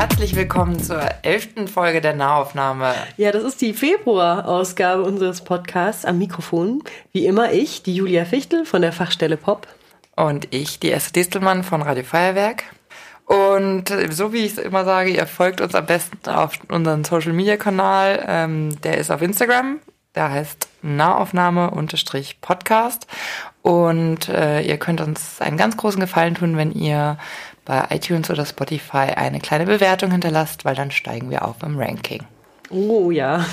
Herzlich willkommen zur elften Folge der Nahaufnahme. Ja, das ist die Februar-Ausgabe unseres Podcasts am Mikrofon. Wie immer ich, die Julia Fichtel von der Fachstelle Pop. Und ich, die Esther Distelmann von Radio Feuerwerk. Und so wie ich es immer sage, ihr folgt uns am besten auf unseren Social Media Kanal. Ähm, der ist auf Instagram. Der heißt Nahaufnahme-Podcast. Und äh, ihr könnt uns einen ganz großen Gefallen tun, wenn ihr bei iTunes oder Spotify eine kleine Bewertung hinterlasst, weil dann steigen wir auf im Ranking. Oh ja.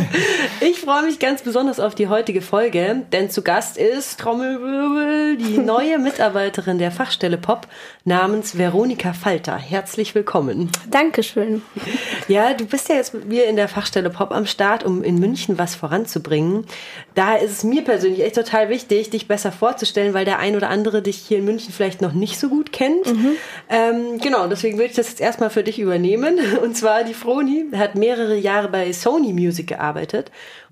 ich freue mich ganz besonders auf die heutige Folge, denn zu Gast ist Trommelwirbel, die neue Mitarbeiterin der Fachstelle Pop namens Veronika Falter. Herzlich willkommen. Dankeschön. Ja, du bist ja jetzt mit mir in der Fachstelle Pop am Start, um in München was voranzubringen. Da ist es mir persönlich echt total wichtig, dich besser vorzustellen, weil der ein oder andere dich hier in München vielleicht noch nicht so gut kennt. Mhm. Ähm, genau, deswegen würde ich das jetzt erstmal für dich übernehmen. Und zwar die Froni hat mehrere Jahre Jahre bei Sony Music gearbeitet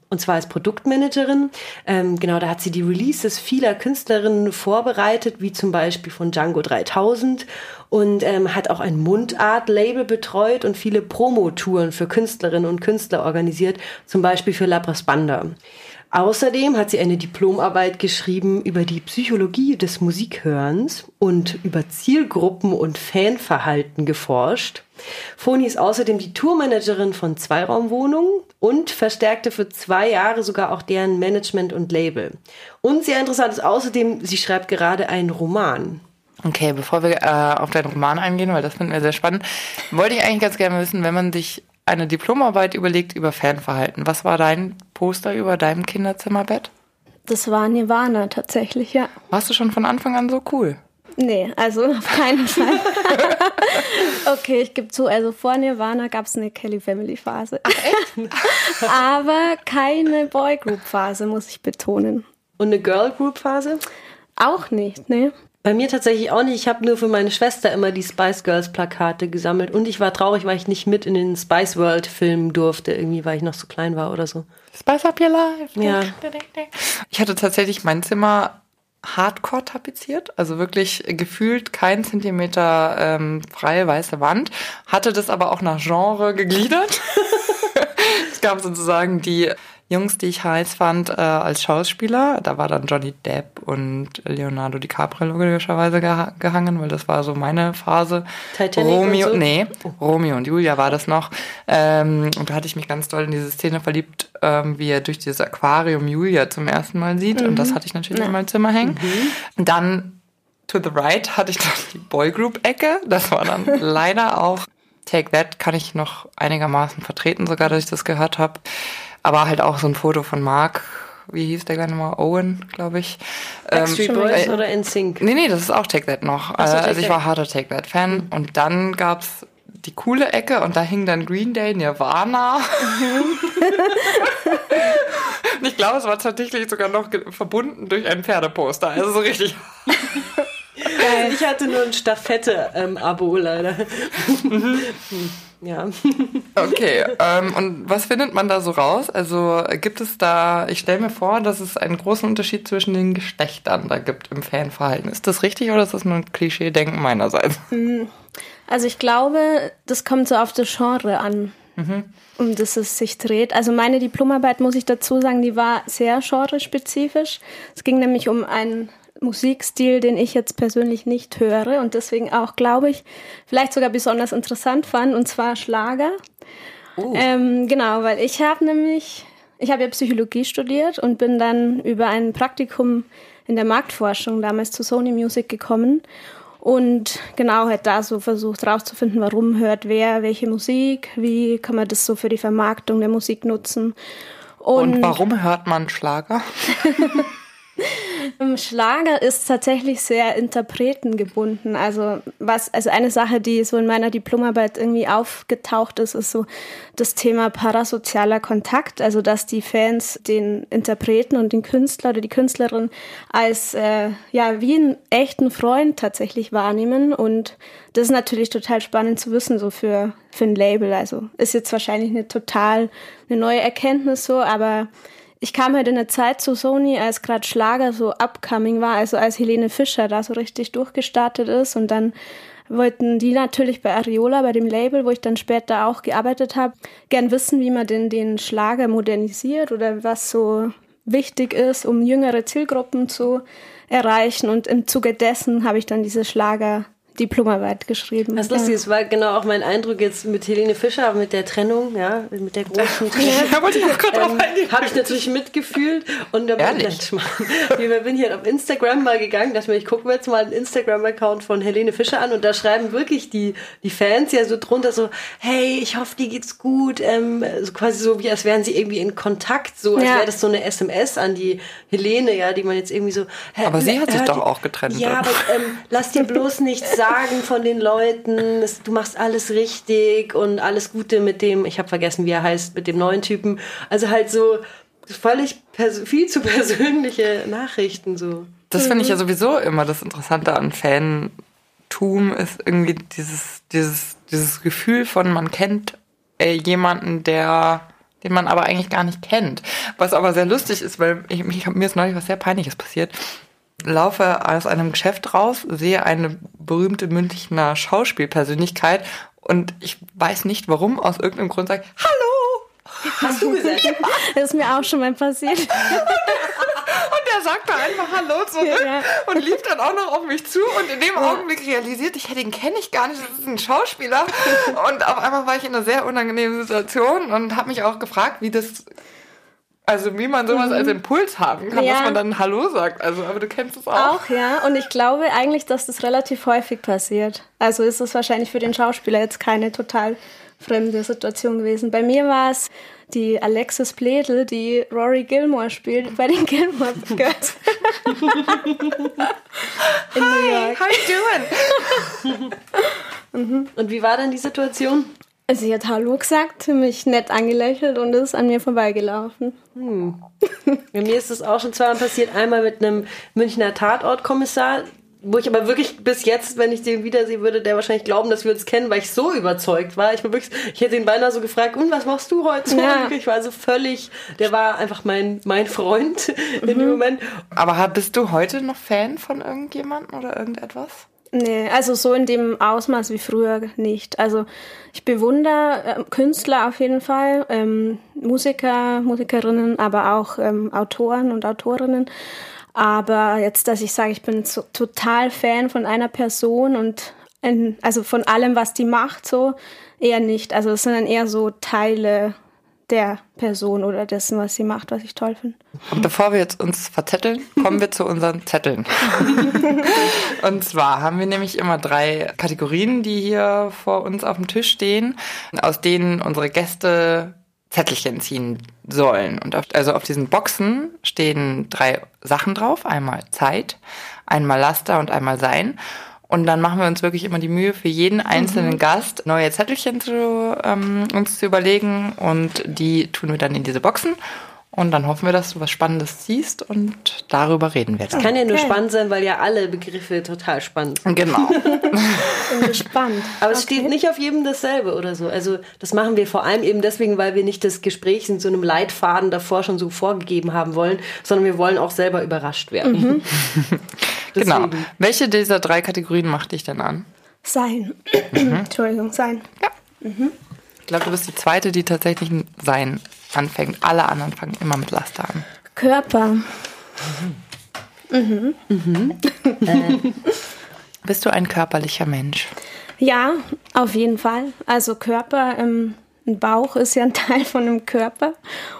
und zwar als Produktmanagerin. Ähm, genau, da hat sie die Releases vieler Künstlerinnen vorbereitet, wie zum Beispiel von Django 3000 und ähm, hat auch ein Mundart-Label betreut und viele Promotouren für Künstlerinnen und Künstler organisiert, zum Beispiel für Labras Banda. Außerdem hat sie eine Diplomarbeit geschrieben über die Psychologie des Musikhörens und über Zielgruppen und Fanverhalten geforscht. Foni ist außerdem die Tourmanagerin von Zweiraumwohnungen und verstärkte für zwei Jahre sogar auch deren Management und Label. Und sehr interessant ist außerdem, sie schreibt gerade einen Roman. Okay, bevor wir äh, auf deinen Roman eingehen, weil das finden wir sehr spannend, wollte ich eigentlich ganz gerne wissen, wenn man sich eine Diplomarbeit überlegt über Fanverhalten. Was war dein Poster über deinem Kinderzimmerbett? Das war Nirvana tatsächlich, ja. Warst du schon von Anfang an so cool? Nee, also auf keinen Fall. okay, ich gebe zu, also vor Nirvana gab es eine Kelly Family Phase. Ach, echt? Aber keine Boygroup Phase, muss ich betonen. Und eine Girl Group Phase? Auch nicht, ne? Bei mir tatsächlich auch nicht. Ich habe nur für meine Schwester immer die Spice Girls Plakate gesammelt und ich war traurig, weil ich nicht mit in den Spice World filmen durfte, irgendwie, weil ich noch so klein war oder so. Spice Up Your Life. Ja. Ich hatte tatsächlich mein Zimmer hardcore tapeziert, also wirklich gefühlt kein Zentimeter ähm, freie weiße Wand, hatte das aber auch nach Genre gegliedert. es gab sozusagen die Jungs, die ich heiß fand äh, als Schauspieler. Da war dann Johnny Depp und Leonardo DiCaprio logischerweise geha gehangen, weil das war so meine Phase. Titanic Romeo, und so? nee, Romeo und Julia war das noch. Ähm, und da hatte ich mich ganz doll in diese Szene verliebt, ähm, wie er durch dieses Aquarium Julia zum ersten Mal sieht. Mhm. Und das hatte ich natürlich ja. in meinem Zimmer hängen. Mhm. Dann to the right hatte ich dann die Boygroup-Ecke. Das war dann leider auch Take That kann ich noch einigermaßen vertreten, sogar, dass ich das gehört habe. Aber halt auch so ein Foto von Mark, wie hieß der kleine mal? Owen, glaube ich. Backstreet ähm, Boys äh, oder NSYNC? Nee, nee, das ist auch Take That noch. So, also Take ich war harter Take That Fan. Mhm. Und dann gab's die coole Ecke und da hing dann Green Day, Nirvana. und ich glaube, es war tatsächlich sogar noch verbunden durch ein Pferdeposter. Also so richtig. ich hatte nur ein Staffette-Abo leider. Ja. Okay, ähm, und was findet man da so raus? Also gibt es da, ich stelle mir vor, dass es einen großen Unterschied zwischen den Geschlechtern da gibt im Fanverhalten. Ist das richtig oder ist das nur ein Klischee-Denken meinerseits? Hm, also ich glaube, das kommt so auf das Genre an. Mhm. um das es sich dreht. Also meine Diplomarbeit, muss ich dazu sagen, die war sehr genrespezifisch. Es ging nämlich um einen Musikstil, den ich jetzt persönlich nicht höre und deswegen auch, glaube ich, vielleicht sogar besonders interessant fand, und zwar Schlager. Oh. Ähm, genau, weil ich habe nämlich, ich habe ja Psychologie studiert und bin dann über ein Praktikum in der Marktforschung damals zu Sony Music gekommen und genau halt da so versucht rauszufinden, warum hört wer welche Musik, wie kann man das so für die Vermarktung der Musik nutzen. Und, und warum hört man Schlager? Schlager ist tatsächlich sehr interpretengebunden. Also was, also eine Sache, die so in meiner Diplomarbeit irgendwie aufgetaucht ist, ist so das Thema parasozialer Kontakt. Also dass die Fans den Interpreten und den Künstler oder die Künstlerin als äh, ja wie einen echten Freund tatsächlich wahrnehmen. Und das ist natürlich total spannend zu wissen, so für für ein Label. Also ist jetzt wahrscheinlich eine total eine neue Erkenntnis so, aber ich kam halt in der Zeit zu Sony, als gerade Schlager so upcoming war, also als Helene Fischer da so richtig durchgestartet ist und dann wollten die natürlich bei Ariola, bei dem Label, wo ich dann später auch gearbeitet habe, gern wissen, wie man denn den Schlager modernisiert oder was so wichtig ist, um jüngere Zielgruppen zu erreichen. Und im Zuge dessen habe ich dann diese Schlager Diplomarbeit geschrieben. Das ist lustig, das war genau auch mein Eindruck jetzt mit Helene Fischer, mit der Trennung, ja, mit der großen Trennung. Da wollte ich auch gerade drauf ähm, eingehen. Habe ich natürlich mitgefühlt und da bin ich, ich bin hier auf Instagram mal gegangen, dachte mir, ich gucke mir jetzt mal einen Instagram-Account von Helene Fischer an und da schreiben wirklich die, die Fans ja so drunter so, hey, ich hoffe, dir geht's gut, ähm, so quasi so wie als wären sie irgendwie in Kontakt, so als Ja. wäre das so eine SMS an die Helene, ja, die man jetzt irgendwie so. hä, Aber sie hat sich doch auch getrennt, Ja, aber ähm, lass dir bloß nichts sagen von den Leuten. Es, du machst alles richtig und alles Gute mit dem, ich habe vergessen, wie er heißt, mit dem neuen Typen. Also halt so völlig viel zu persönliche Nachrichten so. Das finde ich ja sowieso immer das Interessante an Fantum, ist irgendwie dieses, dieses, dieses Gefühl von, man kennt äh, jemanden, der den man aber eigentlich gar nicht kennt. Was aber sehr lustig ist, weil ich, ich, mir ist neulich was sehr Peinliches passiert. Laufe aus einem Geschäft raus, sehe eine berühmte Münchner Schauspielpersönlichkeit und ich weiß nicht warum, aus irgendeinem Grund sage ich, Hallo! Hast du gesagt? Das ist mir auch schon mal passiert. Und der sagt da einfach Hallo zurück Ja. und lief dann auch noch auf mich zu und in dem Augenblick realisiert, ich, hey, den kenne ich gar nicht, das ist ein Schauspieler. Und auf einmal war ich in einer sehr unangenehmen Situation und habe mich auch gefragt, wie das, also wie man sowas als Impuls haben kann, Ja. dass man dann Hallo sagt. Also, aber du kennst es auch. Auch, ja. Und ich glaube eigentlich, dass das relativ häufig passiert. Also ist es wahrscheinlich für den Schauspieler jetzt keine total fremde Situation gewesen. Bei mir war es die Alexis Bledel, die Rory Gilmore spielt bei den Gilmore Girls. In New York. How you doing? Und wie war dann die Situation? Sie hat Hallo gesagt, mich nett angelächelt und ist an mir vorbeigelaufen. Bei mir ist das auch schon zweimal passiert. Einmal mit einem Münchner Tatortkommissar, wo ich aber wirklich bis jetzt, wenn ich den wiedersehen würde, der wahrscheinlich glauben, dass wir uns kennen, weil ich so überzeugt war. Ich war wirklich, ich hätte ihn beinahe so gefragt, und was machst du heute so? Ja. Ich war so völlig, der war einfach mein, mein Freund in dem Moment. Aber bist du heute noch Fan von irgendjemandem oder irgendetwas? Nee, also so in dem Ausmaß wie früher nicht. Also ich bewundere äh, Künstler auf jeden Fall, ähm, Musiker, Musikerinnen, aber auch ähm, Autoren und Autorinnen. Aber jetzt, dass ich sage, ich bin so total Fan von einer Person und ein, also von allem, was die macht, so eher nicht. Also es sind dann eher so Teile der Person oder dessen, was sie macht, was ich toll finde. Und bevor wir jetzt uns verzetteln, kommen wir zu unseren Zetteln. Und zwar haben wir nämlich immer drei Kategorien, die hier vor uns auf dem Tisch stehen, aus denen unsere Gäste Zettelchen ziehen sollen. Und auf, also auf diesen Boxen stehen drei Sachen drauf. Einmal Zeit, einmal Laster und einmal Sein. Und dann machen wir uns wirklich immer die Mühe, für jeden einzelnen Gast neue Zettelchen zu, ähm, uns zu überlegen. Und die tun wir dann in diese Boxen. Und dann hoffen wir, dass du was Spannendes siehst und darüber reden wir dann. Kann ja nur Okay. spannend sein, weil ja alle Begriffe total spannend sind. Genau. Bin gespannt. Aber es steht nicht auf jedem dasselbe oder so. Also das machen wir vor allem eben deswegen, weil wir nicht das Gespräch in so einem Leitfaden davor schon so vorgegeben haben wollen, sondern wir wollen auch selber überrascht werden. genau. Deswegen. Welche dieser drei Kategorien macht dich denn an? Sein. Entschuldigung, sein. Ich glaube, du bist die zweite, die tatsächlich ein Sein anfängt. Alle anderen fangen immer mit Laster an. Körper. Bist du ein körperlicher Mensch? Ja, auf jeden Fall. Also Körper, ähm, ein Bauch ist ja ein Teil von einem Körper.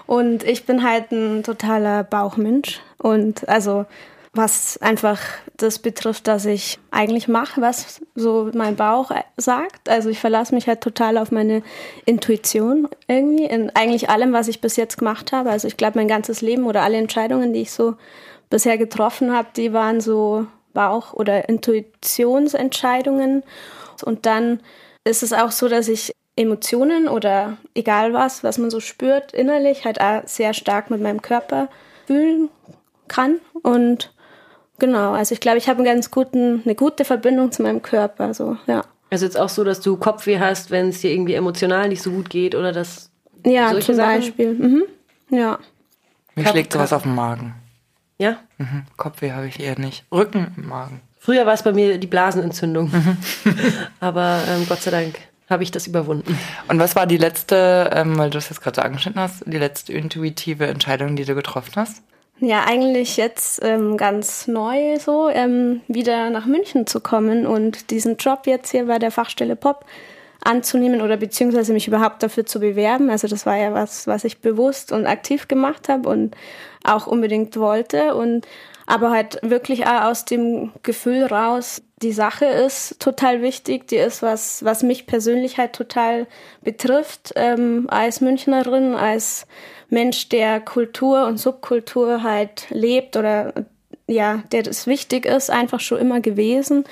Und ich bin halt ein totaler Bauchmensch. Und also was einfach das betrifft, dass ich eigentlich mache, was so mein Bauch sagt. Also ich verlasse mich halt total auf meine Intuition irgendwie in eigentlich allem, was ich bis jetzt gemacht habe. Also ich glaube, mein ganzes Leben oder alle Entscheidungen, die ich so bisher getroffen habe, die waren so Bauch- oder Intuitionsentscheidungen. Und dann ist es auch so, dass ich Emotionen oder egal was, was man so spürt, innerlich halt auch sehr stark mit meinem Körper fühlen kann. Und genau, also ich glaube, ich habe einen ganz guten, eine gute Verbindung zu meinem Körper. So, ja. Also jetzt auch so, dass du Kopfweh hast, wenn es dir irgendwie emotional nicht so gut geht oder das. Ja, zum Sachen? Beispiel. Mhm. Ja. Mir Kap schlägt sowas auf den Magen. Ja? Mhm. Kopfweh habe ich eher nicht. Rücken im Magen. Früher war es bei mir die Blasenentzündung. Mhm. Aber ähm, Gott sei Dank habe ich das überwunden. Und was war die letzte, ähm, weil du es jetzt gerade so angeschnitten hast, die letzte intuitive Entscheidung, die du getroffen hast? Ja, eigentlich jetzt ähm, ganz neu so, ähm, wieder nach München zu kommen und diesen Job jetzt hier bei der Fachstelle Pop anzunehmen oder beziehungsweise mich überhaupt dafür zu bewerben. Also das war ja was, was ich bewusst und aktiv gemacht habe und auch unbedingt wollte und aber halt wirklich auch aus dem Gefühl raus, die Sache ist total wichtig, die ist was, was mich persönlich halt total betrifft, ähm, als Münchnerin, als Mensch, der Kultur und Subkultur halt lebt oder ja, der das wichtig ist, einfach schon immer gewesen.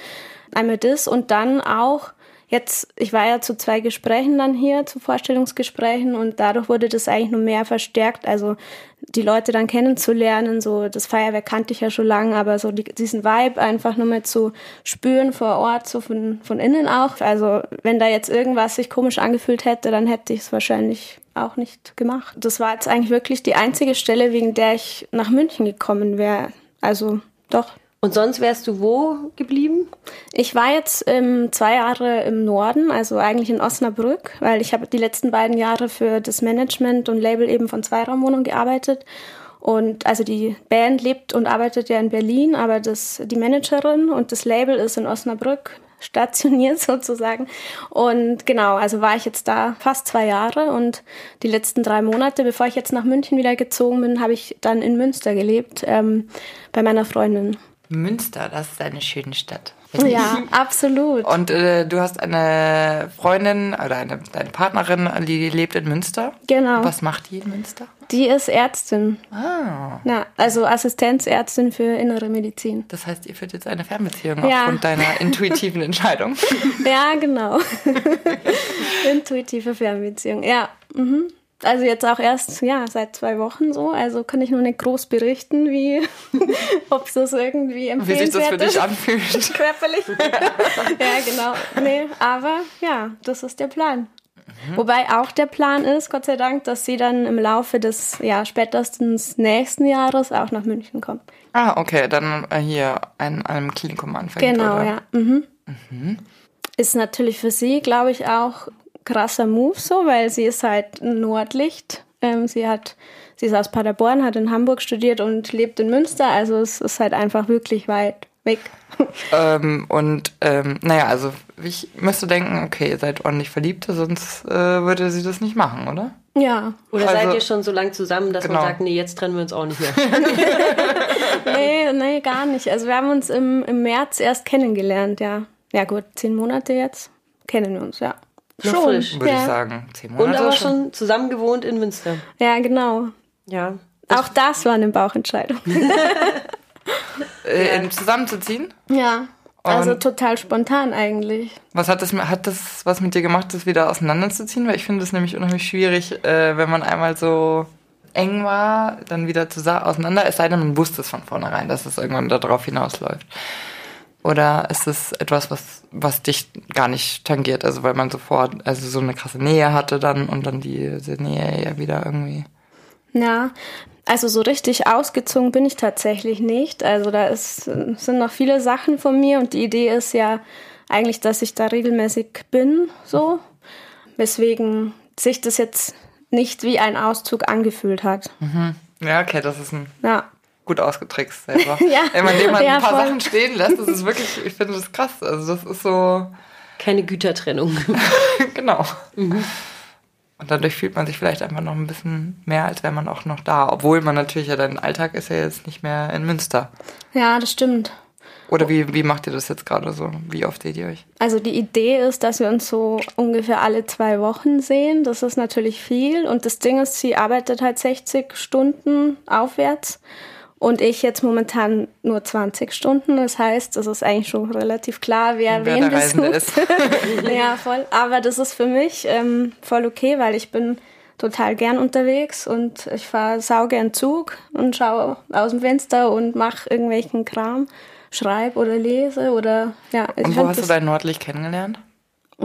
Einmal das und dann auch jetzt, ich war ja zu zwei Gesprächen dann hier, zu Vorstellungsgesprächen und dadurch wurde das eigentlich nur mehr verstärkt. Also die Leute dann kennenzulernen, so das Feuerwerk kannte ich ja schon lange, aber so die, diesen Vibe einfach nur mal zu spüren vor Ort, so von, von innen auch. Also wenn da jetzt irgendwas sich komisch angefühlt hätte, dann hätte ich es wahrscheinlich auch nicht gemacht. Das war jetzt eigentlich wirklich die einzige Stelle, wegen der ich nach München gekommen wäre. Also doch. Und sonst wärst du wo geblieben? Ich war jetzt ähm, zwei Jahre im Norden, also eigentlich in Osnabrück, weil ich habe die letzten beiden Jahre für das Management und Label eben von Zweiraumwohnungen gearbeitet. Und also die Band lebt und arbeitet ja in Berlin, aber das, die Managerin und das Label ist in Osnabrück stationiert sozusagen. Und genau, also war ich jetzt da fast zwei Jahre und die letzten drei Monate, bevor ich jetzt nach München wieder gezogen bin, habe ich dann in Münster gelebt, ähm, bei meiner Freundin. Münster, das ist eine schöne Stadt. Ja, absolut. Und äh, du hast eine Freundin oder eine, deine Partnerin, die lebt in Münster. Genau. Was macht die in Münster? Die ist Ärztin. Ah. Ja, also Assistenzärztin für innere Medizin. Das heißt, ihr führt jetzt eine Fernbeziehung ja. aufgrund deiner intuitiven Entscheidung. Ja, genau. Intuitive Fernbeziehung, ja. Mhm. Also jetzt auch erst, ja, seit zwei Wochen so. Also kann ich nur nicht groß berichten, wie, ob das irgendwie empfehlenswert Wie sich das für dich anfühlt. Körperlich. ja, genau. Nee, aber ja, das ist der Plan. Mhm. Wobei auch der Plan ist, Gott sei Dank, dass sie dann im Laufe des, ja, spätestens nächsten Jahres auch nach München kommt. Ah, okay, dann äh, hier an einem Klinikum anfängt. Genau, oder? ja. Mhm. Mhm. Ist natürlich für sie, glaube ich, auch krasser Move so, weil sie ist halt ein Nordlicht. Ähm, sie hat, sie ist aus Paderborn, hat in Hamburg studiert und lebt in Münster. Also es ist halt einfach wirklich weit weg. Ähm, und ähm, naja, also ich müsste denken, okay, ihr seid ordentlich Verliebte, sonst äh, würde sie das nicht machen, oder? Ja. Oder also, seid ihr schon so lang zusammen, dass genau. man sagt, nee, jetzt trennen wir uns auch nicht mehr? nee, nee, gar nicht. Also wir haben uns im, im März erst kennengelernt, ja. Ja gut, zehn Monate jetzt kennen wir uns, ja. Noch schon, frisch. Würde ja. ich sagen. Zehn Monate Und aber schon. schon zusammen gewohnt in Münster. Ja, genau. Ja. Auch das war eine Bauchentscheidung. äh, ja. Zusammenzuziehen? Ja. Also Und total spontan eigentlich. Was hat das, hat das was mit dir gemacht, das wieder auseinanderzuziehen? Weil ich finde es nämlich unheimlich schwierig, äh, wenn man einmal so eng war, dann wieder zusammen auseinander, es sei denn, man wusste es von vornherein, dass es irgendwann darauf hinausläuft. Oder ist es etwas, was, was dich gar nicht tangiert? Also weil man sofort, also so eine krasse Nähe hatte dann und dann diese Nähe ja wieder irgendwie. Ja, also so richtig ausgezogen bin ich tatsächlich nicht. Also da ist, sind noch viele Sachen von mir und die Idee ist ja eigentlich, dass ich da regelmäßig bin, so. Weswegen sich das jetzt nicht wie ein Auszug angefühlt hat. Mhm. Ja, okay, das ist ein ja gut ausgetrickst selber. ja. Wenn man jemanden ja, ein paar voll. Sachen stehen lässt, das ist wirklich, ich finde das krass. Also das ist so. Keine Gütertrennung. genau. Mhm. Und dadurch fühlt man sich vielleicht einfach noch ein bisschen mehr, als wäre man auch noch da. Obwohl man natürlich ja, dein Alltag ist ja jetzt nicht mehr in Münster. Ja, das stimmt. Oder wie, wie macht ihr das jetzt gerade so? Wie oft seht ihr euch? Also die Idee ist, dass wir uns so ungefähr alle zwei Wochen sehen. Das ist natürlich viel. Und das Ding ist, sie arbeitet halt 60 Stunden aufwärts. Und ich jetzt momentan nur 20 Stunden. Das heißt, es ist eigentlich schon relativ klar, wer, Wer wen besucht. ja, voll. Aber das ist für mich ähm, voll okay, weil ich bin total gern unterwegs und ich fahre saugern Zug und schaue aus dem Fenster und mache irgendwelchen Kram, schreibe oder lese oder ja. ich Und wo hast du dein Nordlicht kennengelernt?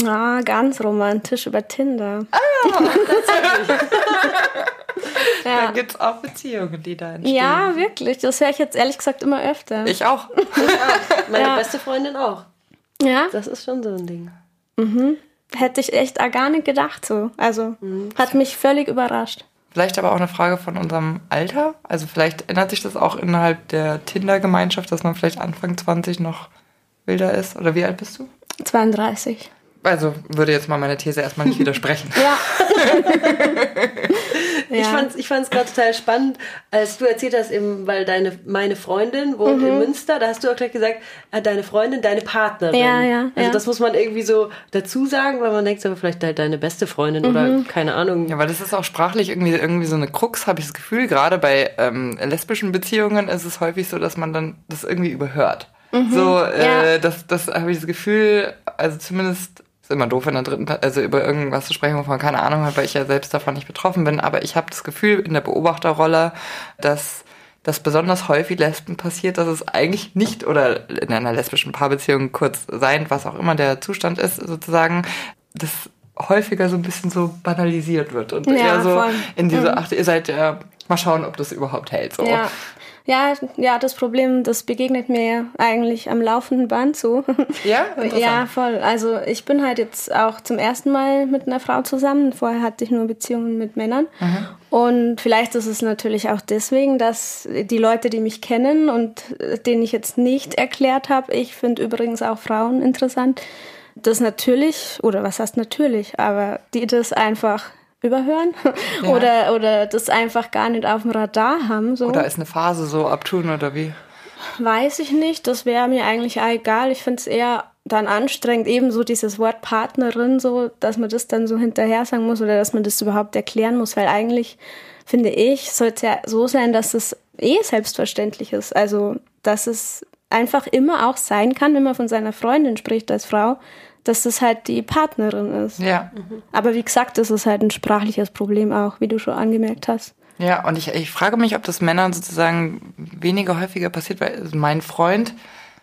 Ah, ganz romantisch über Tinder. Da ja. gibt es auch Beziehungen, die da entstehen. ja, wirklich. Das höre ich jetzt ehrlich gesagt immer öfter. Ich auch. Meine Ja. beste Freundin auch. ja, Das ist schon so ein Ding. hätte ich echt gar nicht gedacht so. Also hat mich völlig überrascht. Vielleicht aber auch eine Frage von unserem Alter. Also vielleicht ändert sich das auch innerhalb der Tinder-Gemeinschaft, dass man vielleicht Anfang 20 noch wilder ist. Oder wie alt bist du? 32. Also würde jetzt mal meine These erstmal nicht widersprechen. Ja. Ich fand's, ich fand's gerade total spannend, als du erzählt hast, eben, weil deine, meine Freundin wohnt Mhm. in Münster, da hast du auch gleich gesagt, äh, deine Freundin, deine Partnerin. Ja, ja, Also ja. das muss man irgendwie so dazu sagen, weil man denkt, aber vielleicht halt deine beste Freundin oder Mhm. keine Ahnung. Ja, weil das ist auch sprachlich irgendwie, irgendwie so eine Krux, habe ich das Gefühl. Gerade bei ähm, lesbischen Beziehungen ist es häufig so, dass man dann das irgendwie überhört. So, äh, Ja. das, das habe ich das Gefühl, also zumindest ist immer doof in der dritten, also über irgendwas zu sprechen, wovon man keine Ahnung hat, weil ich ja selbst davon nicht betroffen bin. Aber ich habe das Gefühl in der Beobachterrolle, dass das besonders häufig Lesben passiert, dass es eigentlich nicht oder in einer lesbischen Paarbeziehung kurz sein, was auch immer der Zustand ist, sozusagen, das häufiger so ein bisschen so banalisiert wird und Ja, eher so voll. in diese, ach, ihr seid ja, mal schauen, ob das überhaupt hält. So. Ja. Ja, ja, das Problem, das begegnet mir ja eigentlich am laufenden Band so. Ja? Ja, Interessant. voll. Also ich bin halt jetzt auch zum ersten Mal mit einer Frau zusammen. Vorher hatte ich nur Beziehungen mit Männern. Und vielleicht ist es natürlich auch deswegen, dass die Leute, die mich kennen und äh, denen ich jetzt nicht erklärt habe, ich finde übrigens auch Frauen interessant, das natürlich, oder was heißt natürlich, aber die das einfach überhören oder, oder das einfach gar nicht auf dem Radar haben. So. Oder ist eine Phase so abtun oder wie? Weiß ich nicht, das wäre mir eigentlich egal. Ich finde es eher dann anstrengend, ebenso dieses Wort Partnerin, so, dass man das dann so hinterher sagen muss oder dass man das überhaupt erklären muss, weil eigentlich, finde ich, sollte es ja so sein, dass es eh selbstverständlich ist. Also, dass es einfach immer auch sein kann, wenn man von seiner Freundin spricht als Frau, dass das halt die Partnerin ist. Ja. Aber wie gesagt, das ist halt ein sprachliches Problem auch, wie du schon angemerkt hast. Ja, und ich, ich frage mich, ob das Männern sozusagen weniger häufiger passiert, weil mein Freund,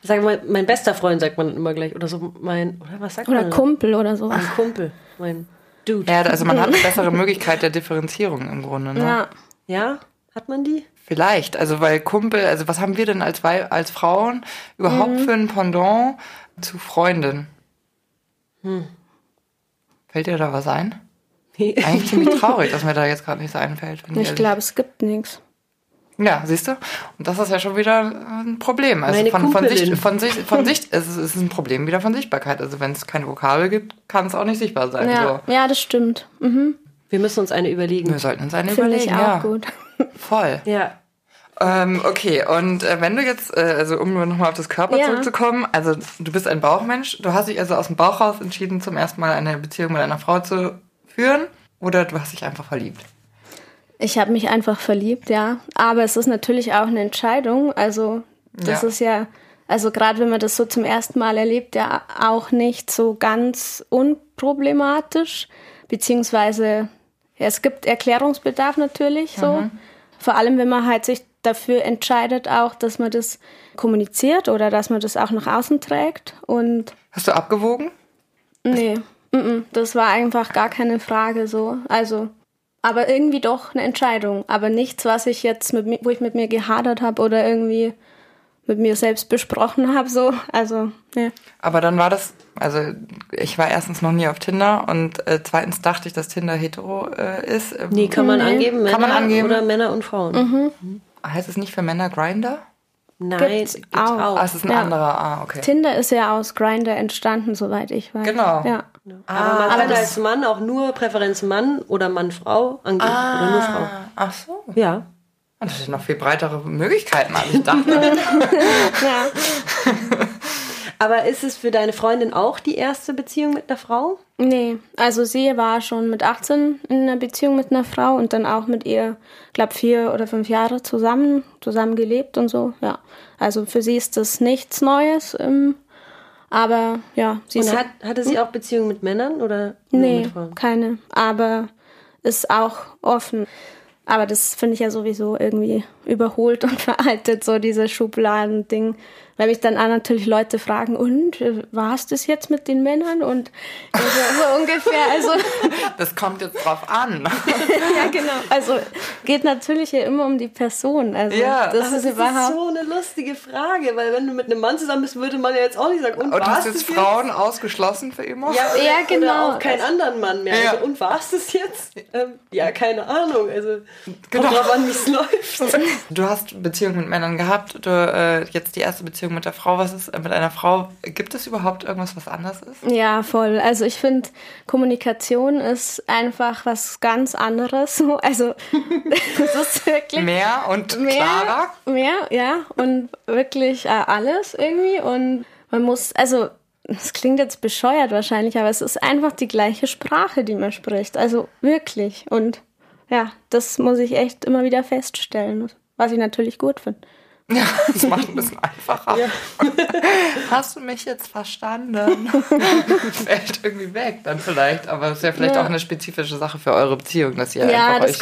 Sag mal, mein bester Freund sagt man immer gleich. Oder so mein, oder was sagt Oder man? Kumpel oder sowas. Mein Kumpel. Mein Dude. ja, also man hat eine bessere Möglichkeit der Differenzierung im Grunde. Ne? Ja. Ja? Hat man die? Vielleicht, also weil Kumpel, also was haben wir denn als, Wei- als Frauen überhaupt Mhm. für ein Pendant zu Freundin? Fällt dir da was ein? Eigentlich ziemlich traurig, dass mir da jetzt gerade nichts einfällt. wenn Ich glaube, es gibt nichts. Ja, siehst du? Und das ist ja schon wieder ein Problem. Also Meine von, von. Sicht, von Sicht, von Sicht, es ist, es ist ein Problem wieder von Sichtbarkeit. Also wenn es keine Vokabel gibt, kann es auch nicht sichtbar sein. Ja, So. ja das stimmt. Mhm. Wir müssen uns eine überlegen. Wir sollten uns eine Finde überlegen. ich auch ja, gut. voll. Ja. Ähm, okay, und äh, wenn du jetzt, äh, also um nur nochmal auf das Körper Ja. zurückzukommen, also du bist ein Bauchmensch, du hast dich also aus dem Bauch raus entschieden, zum ersten Mal eine Beziehung mit einer Frau zu führen oder du hast dich einfach verliebt? Ich habe mich einfach verliebt, ja. Aber es ist natürlich auch eine Entscheidung. Also das Ja. ist ja, also gerade wenn man das so zum ersten Mal erlebt, ja auch nicht so ganz unproblematisch. Beziehungsweise ja, es gibt Erklärungsbedarf natürlich so. Vor allem, wenn man halt sich dafür entscheidet auch, dass man das kommuniziert oder dass man das auch nach außen trägt. Und Hast du abgewogen? Nee, das war einfach gar keine Frage so. Also, aber irgendwie doch eine Entscheidung. Aber nichts, was ich jetzt mit mir, wo ich mit mir gehadert habe oder irgendwie mit mir selbst besprochen habe. So, also, ja. Aber dann war das, also ich war erstens noch nie auf Tinder und äh, zweitens dachte ich, dass Tinder hetero äh, ist. Nee, kann man Nee. angeben, Männer Kann man angeben? oder Männer und Frauen. Heißt es nicht für Männer Grinder? Nein, Gibt's gibt's, auch. auch. Ah, es ist ein Ja. anderer. Ah, okay. Tinder ist ja aus Grinder entstanden, soweit ich weiß. Genau. Ja. Aber man aber kann das- als Mann auch nur Präferenz Mann oder Mann-Frau angeben. Oder nur Frau. Ah, ach so. Ja. Das sind noch viel breitere Möglichkeiten, als ich dachte. ja. Aber ist es für deine Freundin auch die erste Beziehung mit einer Frau? Nee, also sie war schon mit 18 in einer Beziehung mit einer Frau und dann auch mit ihr, glaube vier oder fünf Jahre zusammen, zusammen gelebt und so, ja. Also für sie ist das nichts Neues, ähm, aber ja, sie und ist. hat, hatte sie auch Beziehungen mit Männern oder nee, mit Frauen? keine, aber ist auch offen. Aber das finde ich ja sowieso irgendwie überholt und veraltet, so diese Schubladen-Ding. Weil mich dann auch natürlich Leute fragen, und äh, war es das jetzt mit den Männern? Und also, so ungefähr, also. Das kommt jetzt drauf an. ja, genau. Also geht natürlich ja immer um die Person. Also Ja, das ist das überhaupt. ist so eine lustige Frage, weil wenn du mit einem Mann zusammen bist, würde man ja jetzt auch nicht sagen, und, Und war's hast jetzt Frauen ausgeschlossen für immer? Ja, oder, Ja, genau. Oder auch keinen anderen Mann mehr. Ja. Also, und war es das jetzt? Ähm, ja, keine Ahnung. Also, Genau. kommt drauf an, wie es läuft. Du hast Beziehungen mit Männern gehabt, du, äh, jetzt die erste Beziehung mit der Frau. Was ist äh, mit einer Frau? Gibt es überhaupt irgendwas, was anders ist? Ja, voll. Also ich finde, Kommunikation ist einfach was ganz anderes. Also das ist wirklich Mehr und mehr, klarer? mehr, ja, und wirklich äh, alles irgendwie. Und man muss, also es klingt jetzt bescheuert wahrscheinlich, aber es ist einfach die gleiche Sprache, die man spricht. Also wirklich. Und ja, das muss ich echt immer wieder feststellen, was ich natürlich gut finde. Ja, das macht ein bisschen einfacher. Hast du mich jetzt verstanden? Fällt irgendwie weg dann vielleicht, aber es ist ja vielleicht Ja. auch eine spezifische Sache für eure Beziehung, dass ihr Ja, einfach das euch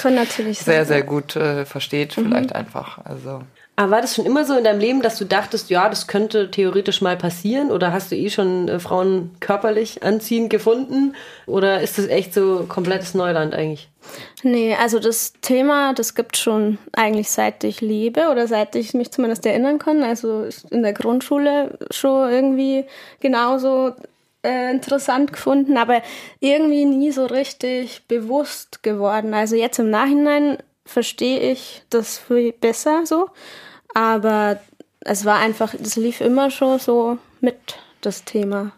sehr, sein. sehr gut äh, versteht, vielleicht einfach. Also Aber war das schon immer so in deinem Leben, dass du dachtest, ja, das könnte theoretisch mal passieren? Oder hast du eh schon äh, Frauen körperlich anziehend gefunden? Oder ist das echt so komplettes Neuland eigentlich? Nee, also das Thema, das gibt schon eigentlich seit ich lebe oder seit ich mich zumindest erinnern kann. Also in der Grundschule schon irgendwie genauso äh, interessant gefunden, aber irgendwie nie so richtig bewusst geworden. Also jetzt im Nachhinein verstehe ich das viel besser so, aber es war einfach, das lief immer schon so mit das Thema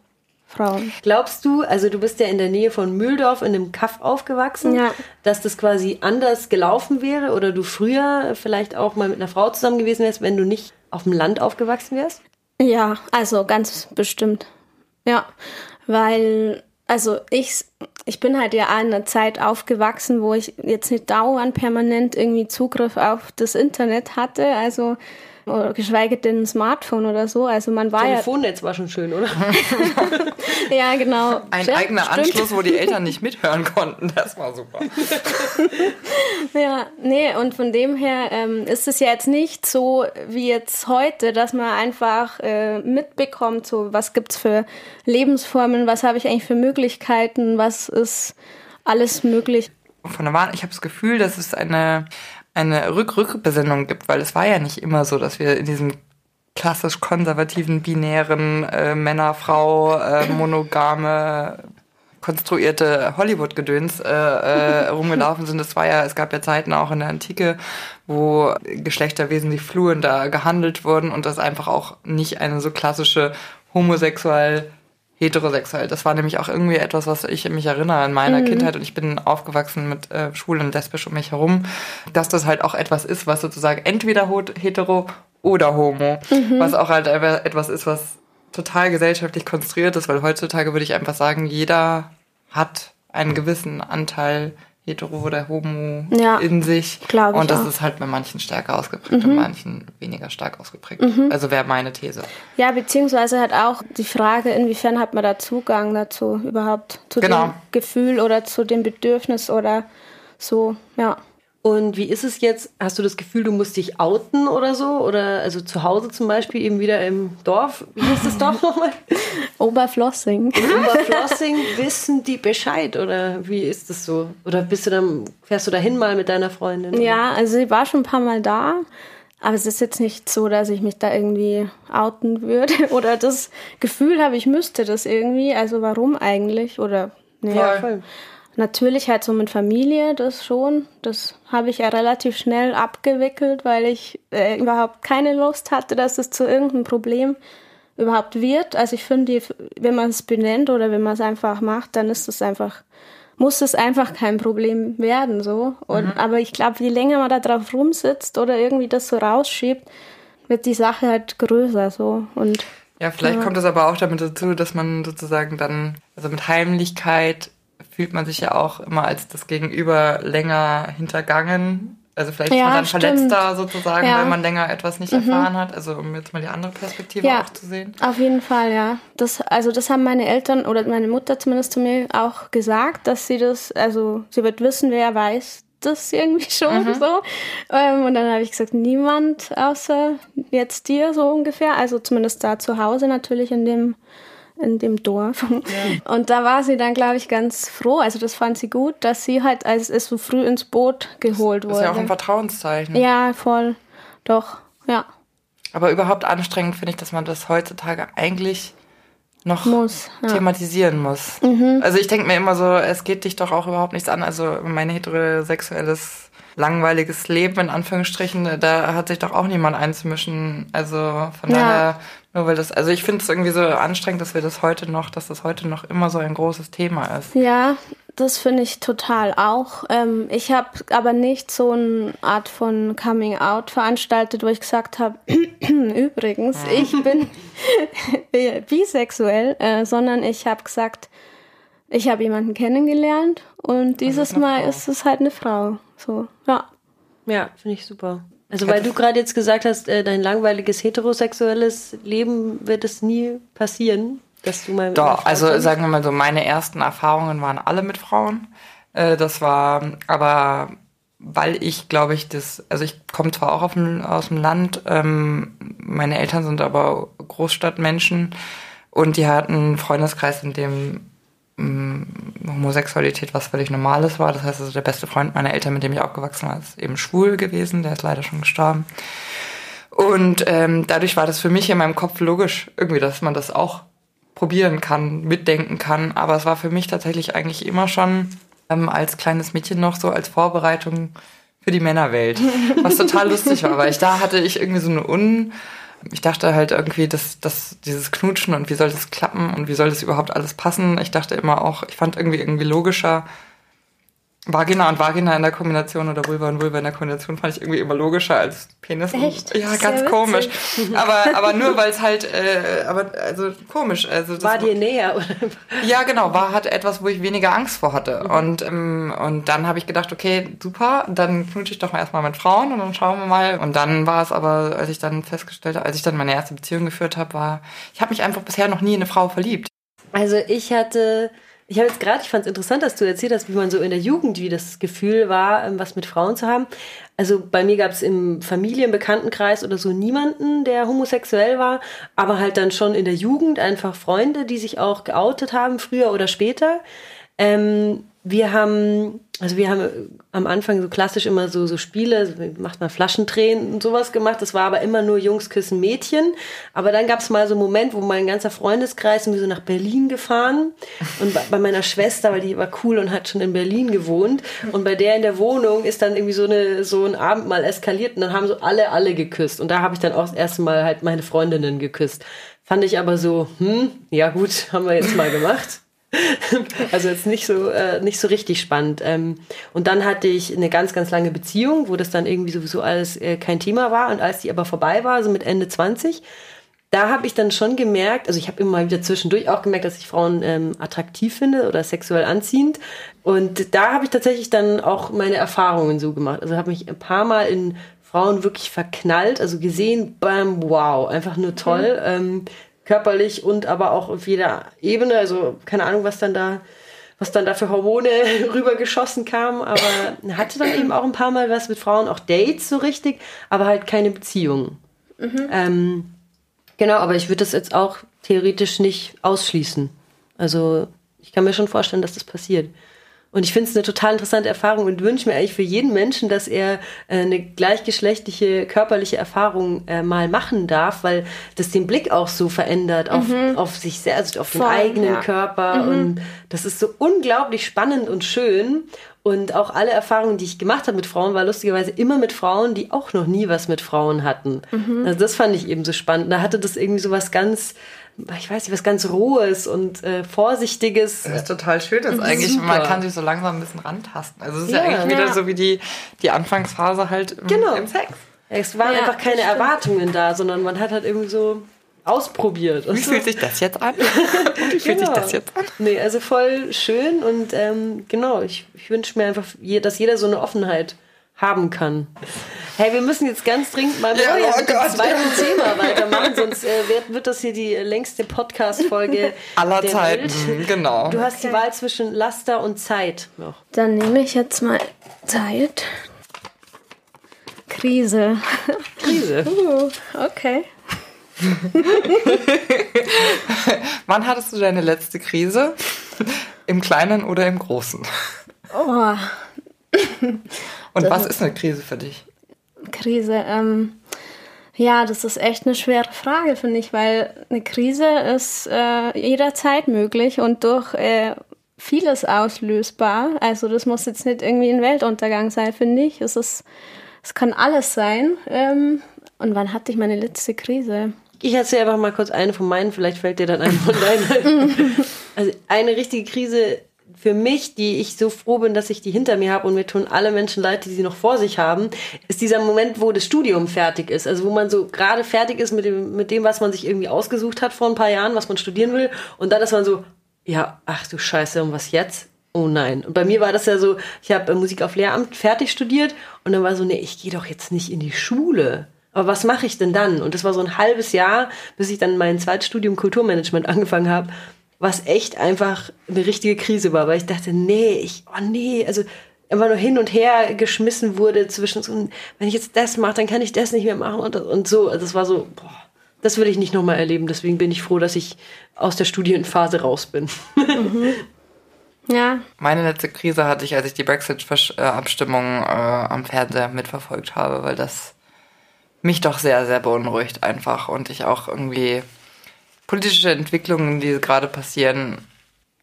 Frauen. Glaubst du, also du bist ja in der Nähe von Mühldorf in einem Kaff aufgewachsen, Ja. dass das quasi anders gelaufen wäre oder du früher vielleicht auch mal mit einer Frau zusammen gewesen wärst, wenn du nicht auf dem Land aufgewachsen wärst? Ja, also ganz bestimmt. Ja, weil, also ich, ich bin halt ja in einer Zeit aufgewachsen, wo ich jetzt nicht dauernd permanent irgendwie Zugriff auf das Internet hatte, also oder geschweige denn ein Smartphone oder so. Also man war Telefonnetz war schon schön, oder? ja, ja genau. ein Stimmt, eigener stimmt. Anschluss, wo die Eltern nicht mithören konnten, das war super. Ja, nee, und von dem her ähm, ist es ja jetzt nicht so wie jetzt heute, dass man einfach äh, mitbekommt, so was gibt's für Lebensformen, was habe ich eigentlich für Möglichkeiten, was ist alles möglich. Von der Wahl, ich habe das Gefühl, dass es eine, eine Rück-Rück-Besinnung gibt, weil es war ja nicht immer so, dass wir in diesem klassisch konservativen, binären äh, Männer-Frau, äh, monogame konstruierte Hollywood-Gedöns äh, äh, rumgelaufen sind. Es war ja, es gab ja Zeiten auch in der Antike, wo Geschlechter wesentlich fluender gehandelt wurden und das einfach auch nicht eine so klassische homosexuell heterosexuell. Das war nämlich auch irgendwie etwas, was ich mich erinnere in meiner Kindheit. Und ich bin aufgewachsen mit äh, schwul und lesbisch um mich herum, dass das halt auch etwas ist, was sozusagen entweder hetero oder homo, was auch halt etwas ist, was total gesellschaftlich konstruiert ist, weil heutzutage würde ich einfach sagen, jeder hat einen gewissen Anteil hetero oder homo Ja, in sich. und das auch. ist halt bei manchen stärker ausgeprägt und manchen weniger stark ausgeprägt. Also wäre meine These. Ja, beziehungsweise halt auch die Frage, inwiefern hat man da Zugang dazu überhaupt, zu Genau. dem Gefühl oder zu dem Bedürfnis oder so, ja. Und wie ist es jetzt? Hast du das Gefühl, du musst dich outen oder so? Oder also zu Hause zum Beispiel eben wieder im Dorf? Wie hieß das Dorf nochmal? Oberflossing. Oberflossing wissen die Bescheid oder wie ist das so? Oder bist du dann, fährst du dahin mal mit deiner Freundin? Ja, also sie war schon ein paar Mal da, aber es ist jetzt nicht so, dass ich mich da irgendwie outen würde oder das Gefühl habe, ich müsste das irgendwie. Also warum eigentlich? Oder nee. Ja, voll. Natürlich halt so mit Familie, das schon. Das habe ich ja relativ schnell abgewickelt, weil ich äh, überhaupt keine Lust hatte, dass es zu irgendeinem Problem überhaupt wird. Also ich finde, wenn man es benennt oder wenn man es einfach macht, dann ist es einfach, muss es einfach kein Problem werden, so. Und, Aber ich glaube, je länger man da drauf rumsitzt oder irgendwie das so rausschiebt, wird die Sache halt größer, so. Und Ja, vielleicht ja. kommt es aber auch damit dazu, dass man sozusagen dann, also mit Heimlichkeit fühlt man sich ja auch immer als das Gegenüber länger hintergangen. Also vielleicht ja, ist man dann stimmt. verletzter sozusagen, ja. wenn man länger etwas nicht mhm. erfahren hat. Also um jetzt mal die andere Perspektive ja, auch zu sehen. Auf jeden Fall, ja. Das, also das haben meine Eltern oder meine Mutter zumindest zu mir auch gesagt, dass sie das, also sie wird wissen, wer weiß das irgendwie schon mhm. so. Ähm, und dann habe ich gesagt, niemand außer jetzt dir so ungefähr. Also zumindest da zu Hause natürlich in dem in dem Dorf. Ja. Und da war sie dann, glaube ich, ganz froh. Also das fand sie gut, dass sie halt, als es so früh ins Boot geholt wurde. Das ist ja auch ein Vertrauenszeichen. Ja, voll. Doch, ja. Aber überhaupt anstrengend finde ich, dass man das heutzutage eigentlich noch muss, ja. thematisieren muss. Mhm. Also ich denke mir immer so, es geht dich doch auch überhaupt nichts an. Also mein heterosexuelles langweiliges Leben in Anführungsstrichen, da hat sich doch auch niemand einzumischen. Also von ja. daher nur weil das, also ich finde es irgendwie so anstrengend, dass wir das heute noch, dass das heute noch immer so ein großes Thema ist. Ja, das finde ich total auch. Ähm, ich habe aber nicht so eine Art von Coming Out veranstaltet, wo ich gesagt habe, übrigens, ich bin bisexuell, äh, sondern ich habe gesagt, ich habe jemanden kennengelernt und dieses Mal Frau. ist es halt eine Frau. So, ja. Ja, finde ich super. Also weil du gerade jetzt gesagt hast, äh, dein langweiliges heterosexuelles Leben wird es nie passieren, dass du mal. Doch, also kommst. sagen wir mal so, meine ersten Erfahrungen waren alle mit Frauen. Äh, das war aber weil ich, glaube ich, das, also ich komme zwar auch dem, aus dem Land, ähm, meine Eltern sind aber Großstadtmenschen und die hatten einen Freundeskreis, in dem Homosexualität was völlig Normales war. Das heißt, also der beste Freund meiner Eltern, mit dem ich aufgewachsen war, ist eben schwul gewesen. Der ist leider schon gestorben. Und ähm, dadurch war das für mich in meinem Kopf logisch, irgendwie, dass man das auch probieren kann, mitdenken kann. Aber es war für mich tatsächlich eigentlich immer schon ähm, als kleines Mädchen noch so als Vorbereitung für die Männerwelt. Was total lustig war, weil ich da hatte ich irgendwie so eine Un ich dachte halt irgendwie, dass, dass dieses Knutschen und wie soll das klappen und wie soll das überhaupt alles passen. Ich dachte immer auch, ich fand irgendwie irgendwie logischer, Vagina und Vagina in der Kombination oder Vulva und Vulva in der Kombination fand ich irgendwie immer logischer als Penis. Echt? ja, ganz komisch. aber, aber nur weil es halt, äh, aber also komisch. Also war dir näher, oder? Ja, genau, war halt etwas, wo ich weniger Angst vor hatte. Mhm. Und, ähm, und dann habe ich gedacht, okay, super, dann knutsche ich doch mal erstmal mit Frauen und dann schauen wir mal. Und dann war es aber, als ich dann festgestellt habe, als ich dann meine erste Beziehung geführt habe, war, ich habe mich einfach bisher noch nie in eine Frau verliebt. Also ich hatte ich habe jetzt gerade, ich fand es interessant, dass du erzählt hast, wie man so in der Jugend, wie das Gefühl war, ähm, was mit Frauen zu haben. Also bei mir gab es im Familienbekanntenkreis oder so niemanden, der homosexuell war, aber halt dann schon in der Jugend einfach Freunde, die sich auch geoutet haben, früher oder später. Ähm, wir haben, also wir haben am Anfang so klassisch immer so, so Spiele, macht man Flaschentränen und sowas gemacht. Das war aber immer nur Jungs küssen Mädchen. Aber dann gab es mal so einen Moment, wo mein ganzer Freundeskreis und wir so nach Berlin gefahren. Und bei, bei meiner Schwester, weil die war cool und hat schon in Berlin gewohnt. Und bei der in der Wohnung ist dann irgendwie so, eine, so ein Abend mal eskaliert und dann haben so alle, alle geküsst. Und da habe ich dann auch das erste Mal halt meine Freundinnen geküsst. Fand ich aber so, hm, ja gut, haben wir jetzt mal gemacht. also jetzt nicht so, äh, nicht so richtig spannend. Ähm, und dann hatte ich eine ganz, ganz lange Beziehung, wo das dann irgendwie sowieso alles äh, kein Thema war. Und als die aber vorbei war, so mit Ende 20, da habe ich dann schon gemerkt, also ich habe immer mal wieder zwischendurch auch gemerkt, dass ich Frauen ähm, attraktiv finde oder sexuell anziehend. Und da habe ich tatsächlich dann auch meine Erfahrungen so gemacht. Also habe mich ein paar Mal in Frauen wirklich verknallt, also gesehen, bam, wow, einfach nur toll. Mhm. Ähm, körperlich und aber auch auf jeder Ebene. Also keine Ahnung, was dann da, was dann da für Hormone rübergeschossen kam. Aber hatte dann eben auch ein paar Mal was mit Frauen, auch Dates so richtig, aber halt keine Beziehungen. Mhm. Ähm, genau, aber ich würde das jetzt auch theoretisch nicht ausschließen. Also ich kann mir schon vorstellen, dass das passiert. Und ich finde es eine total interessante Erfahrung und wünsche mir eigentlich für jeden Menschen, dass er äh, eine gleichgeschlechtliche körperliche Erfahrung äh, mal machen darf, weil das den Blick auch so verändert auf, mhm. auf sich selbst, auf Voll, den eigenen ja. Körper. Mhm. Und das ist so unglaublich spannend und schön. Und auch alle Erfahrungen, die ich gemacht habe mit Frauen, war lustigerweise immer mit Frauen, die auch noch nie was mit Frauen hatten. Mhm. Also das fand ich eben so spannend. Da hatte das irgendwie so was ganz ich weiß nicht, was ganz Rohes und äh, Vorsichtiges. Das ist total schön, das eigentlich. Super. Man kann sich so langsam ein bisschen rantasten. Also es ist ja, ja eigentlich ja. wieder so wie die, die Anfangsphase halt im, genau. im Sex. Es waren ja, einfach keine Erwartungen da, sondern man hat halt irgendwie so ausprobiert. Wie fühlt sich das jetzt an? Wie fühlt Genau. sich das jetzt an? Nee, also voll schön und ähm, genau, ich, ich wünsche mir einfach, je- dass jeder so eine Offenheit haben kann. Hey, wir müssen jetzt ganz dringend mal mit, Ja, oh mit dem zweiten Thema weitermachen, sonst äh, wird, wird das hier die längste Podcast-Folge Aller Zeiten, Welt. genau. Du hast die Wahl zwischen Laster und Zeit noch. Dann nehme ich jetzt mal Zeit. Krise. Krise. Uh, okay. Wann hattest du deine letzte Krise? Im Kleinen oder im Großen? Oh, Und was ist eine Krise für dich? Krise. Ähm, ja, das ist echt eine schwere Frage, finde ich, weil eine Krise ist äh, jederzeit möglich und durch äh, vieles auslösbar. Also das muss jetzt nicht irgendwie ein Weltuntergang sein, finde ich. Es ist, es kann alles sein. Ähm, und wann hatte ich meine letzte Krise? Ich erzähle einfach mal kurz eine von meinen, vielleicht fällt dir dann eine von deinen. also eine richtige Krise für mich, die ich so froh bin, dass ich die hinter mir habe und mir tun alle Menschen leid, die sie noch vor sich haben, ist dieser Moment, wo das Studium fertig ist. Also wo man so gerade fertig ist mit dem, mit dem, was man sich irgendwie ausgesucht hat vor ein paar Jahren, was man studieren will. Und dann ist man so, ja, ach du Scheiße, und was jetzt? Oh nein. Und bei mir war das ja so, ich habe äh, Musik auf Lehramt fertig studiert und dann war so, nee, ich gehe doch jetzt nicht in die Schule. Aber was mache ich denn dann? Und das war so ein halbes Jahr, bis ich dann mein zweites Studium Kulturmanagement angefangen habe, was echt einfach eine richtige Krise war, weil ich dachte, nee, ich, oh nee, also immer nur hin und her geschmissen wurde zwischen so, wenn ich jetzt das mache, dann kann ich das nicht mehr machen und, und so. Also das war so, boah, das will ich nicht nochmal erleben. Deswegen bin ich froh, dass ich aus der Studienphase raus bin. Ja, Meine letzte Krise hatte ich, als ich die Brexit-Abstimmung äh, am Fernseher mitverfolgt habe, weil das mich doch sehr, sehr beunruhigt einfach und ich auch irgendwie politische Entwicklungen, die gerade passieren,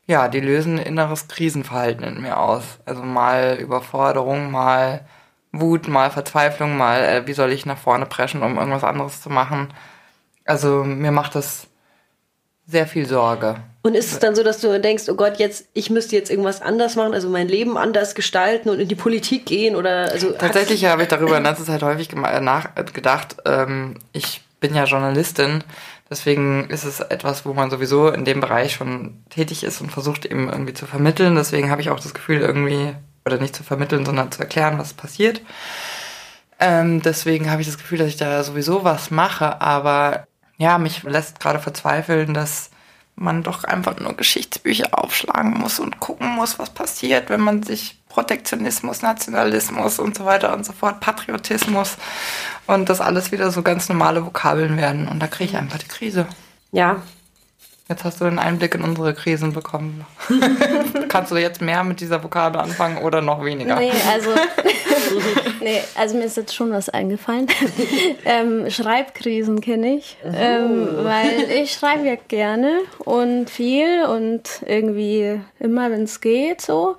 ja, die lösen inneres Krisenverhalten in mir aus. Also mal Überforderung, mal Wut, mal Verzweiflung, mal äh, wie soll ich nach vorne preschen, um irgendwas anderes zu machen. Also mir macht das sehr viel Sorge. Und ist es dann so, dass du denkst, oh Gott, jetzt, ich müsste jetzt irgendwas anders machen, also mein Leben anders gestalten und in die Politik gehen oder also Tatsächlich habe ich darüber in letzter Zeit häufig äh, nachgedacht. Ähm, ich bin ja Journalistin, deswegen ist es etwas, wo man sowieso in dem Bereich schon tätig ist und versucht eben irgendwie zu vermitteln. Deswegen habe ich auch das Gefühl irgendwie, oder nicht zu vermitteln, sondern zu erklären, was passiert. Ähm, deswegen habe ich das Gefühl, dass ich da sowieso was mache, aber ja, mich lässt gerade verzweifeln, dass man doch einfach nur Geschichtsbücher aufschlagen muss und gucken muss, was passiert, wenn man sich Protektionismus, Nationalismus und so weiter und so fort, Patriotismus und das alles wieder so ganz normale Vokabeln werden. Und da kriege ich einfach die Krise. ja, Jetzt hast du einen Einblick in unsere Krisen bekommen. Kannst du jetzt mehr mit dieser Vokabel anfangen oder noch weniger? Nee, also, nee, also mir ist jetzt schon was eingefallen. ähm, Schreibkrisen kenne ich, ähm, weil ich schreibe ja gerne und viel und irgendwie immer, wenn es geht, so.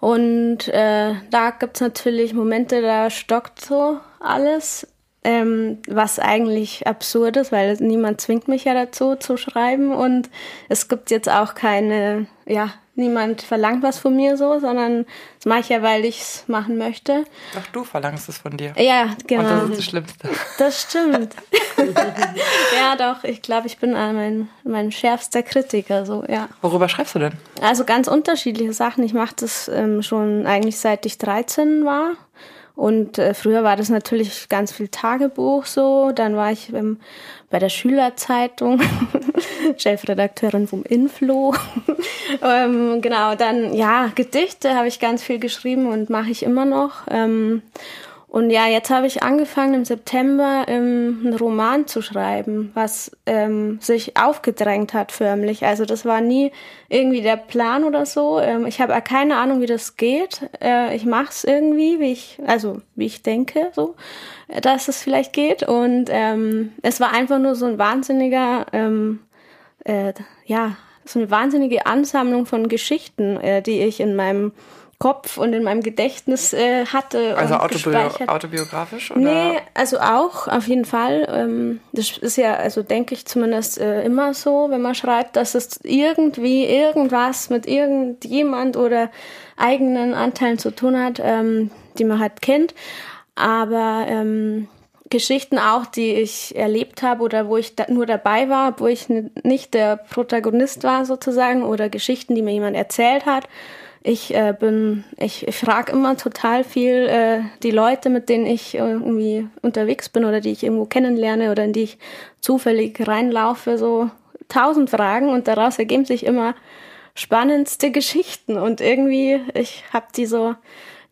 Und äh, da gibt's natürlich Momente, da stockt so alles. Ähm, was eigentlich absurd ist, weil niemand zwingt mich ja dazu zu schreiben und es gibt jetzt auch keine, ja, niemand verlangt was von mir so, sondern das mache ich ja, weil ich es machen möchte. Doch du verlangst es von dir. Ja, Und genau. das ist das Schlimmste. Das stimmt. ja, doch, ich glaube, ich bin äh, mein, mein schärfster Kritiker, so, ja. Worüber schreibst du denn? Also ganz unterschiedliche Sachen. Ich mache das ähm, schon eigentlich seit ich 13 war. Und äh, früher war das natürlich ganz viel Tagebuch so. Dann war ich ähm, bei der Schülerzeitung, Chefredakteurin vom Inflo. ähm, genau, dann ja, Gedichte habe ich ganz viel geschrieben und mache ich immer noch. Ähm, und ja, jetzt habe ich angefangen im September ähm, einen Roman zu schreiben, was ähm, sich aufgedrängt hat förmlich. Also das war nie irgendwie der Plan oder so. Ähm, ich habe keine Ahnung, wie das geht. Äh, ich mache es irgendwie, wie ich, also wie ich denke, so, dass es vielleicht geht. Und ähm, es war einfach nur so ein wahnsinniger, ähm, äh, ja, so eine wahnsinnige Ansammlung von Geschichten, äh, die ich in meinem Kopf und in meinem Gedächtnis äh, hatte. Also gespeichert. autobiografisch? Oder? Nee, also auch, auf jeden Fall. Ähm, das ist ja, also denke ich zumindest äh, immer so, wenn man schreibt, dass es irgendwie irgendwas mit irgendjemand oder eigenen Anteilen zu tun hat, ähm, die man halt kennt. Aber ähm, Geschichten auch, die ich erlebt habe oder wo ich da nur dabei war, wo ich nicht der Protagonist war sozusagen oder Geschichten, die mir jemand erzählt hat. Ich äh, bin, ich, ich frage immer total viel äh, die Leute, mit denen ich irgendwie unterwegs bin oder die ich irgendwo kennenlerne oder in die ich zufällig reinlaufe, so tausend Fragen und daraus ergeben sich immer spannendste Geschichten. Und irgendwie, ich habe die so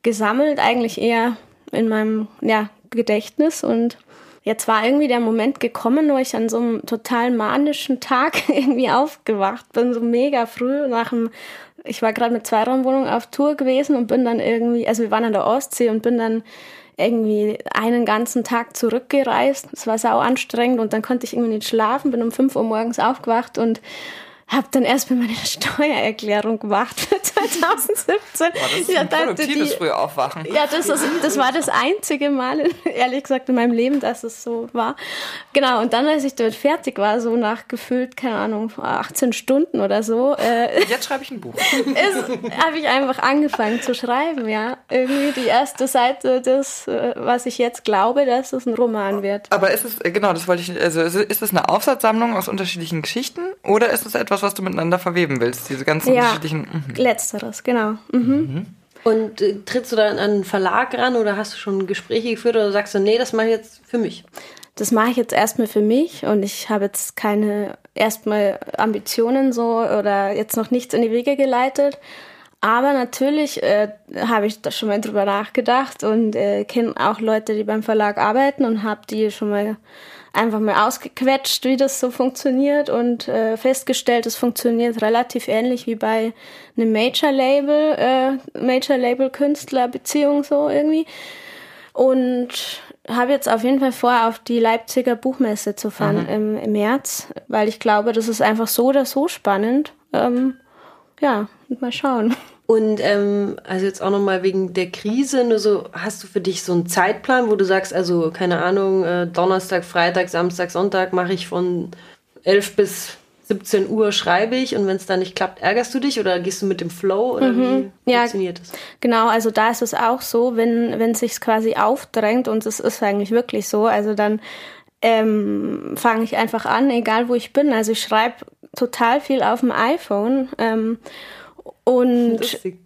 gesammelt, eigentlich eher in meinem ja, Gedächtnis. Und jetzt war irgendwie der Moment gekommen, wo ich an so einem total manischen Tag irgendwie aufgewacht bin, so mega früh nach dem ich war gerade mit Zweiraumwohnung auf Tour gewesen und bin dann irgendwie, also wir waren an der Ostsee und bin dann irgendwie einen ganzen Tag zurückgereist. Es war sau anstrengend und dann konnte ich irgendwie nicht schlafen, bin um 5 Uhr morgens aufgewacht und habe dann erstmal meine Steuererklärung gemacht für 2017. Boah, das ist ein produktives früh aufwachen. Ja, das, ist, das war das einzige Mal, ehrlich gesagt, in meinem Leben, dass es so war. Genau, und dann, als ich dort fertig war, so nach gefühlt, keine Ahnung, 18 Stunden oder so. Äh, Jetzt schreibe ich ein Buch. habe ich einfach angefangen zu schreiben, ja. Irgendwie die erste Seite des, äh, was ich jetzt glaube, dass es ein Roman wird. Aber ist es, genau, das wollte ich, also ist es eine Aufsatzsammlung aus unterschiedlichen Geschichten oder ist es etwas, was du miteinander verweben willst? Diese ganzen ja, unterschiedlichen. Mhm. Letzteres, genau. Mhm. Mhm. Und äh, trittst du dann an einen Verlag ran oder hast du schon Gespräche geführt oder sagst du, nee, das mache ich jetzt für mich? Das mache ich jetzt erstmal für mich und ich habe jetzt keine erstmal Ambitionen so oder jetzt noch nichts in die Wege geleitet. Aber natürlich äh, habe ich da schon mal drüber nachgedacht und äh, kenne auch Leute, die beim Verlag arbeiten und habe die schon mal einfach mal ausgequetscht, wie das so funktioniert und äh, festgestellt, es funktioniert relativ ähnlich wie bei einem Major-Label, äh, Major-Label-Künstler-Beziehung so irgendwie. Und habe jetzt auf jeden Fall vor, auf die Leipziger Buchmesse zu fahren mhm. im, im, März, weil ich glaube, das ist einfach so oder so spannend. Ähm, ja, mal schauen. Und ähm, also jetzt auch nochmal wegen der Krise, nur so, hast du für dich so einen Zeitplan, wo du sagst, also keine Ahnung, äh, Donnerstag, Freitag, Samstag, Sonntag mache ich von 11 bis 17 Uhr schreibe ich und wenn es dann nicht klappt, ärgerst du dich oder gehst du mit dem Flow oder mhm. wie funktioniert ja, das? Genau, also da ist es auch so, wenn wenn sich quasi aufdrängt und es ist eigentlich wirklich so, also dann ähm, fange ich einfach an, egal wo ich bin. Also ich schreibe total viel auf dem iPhone ähm, und Lustig.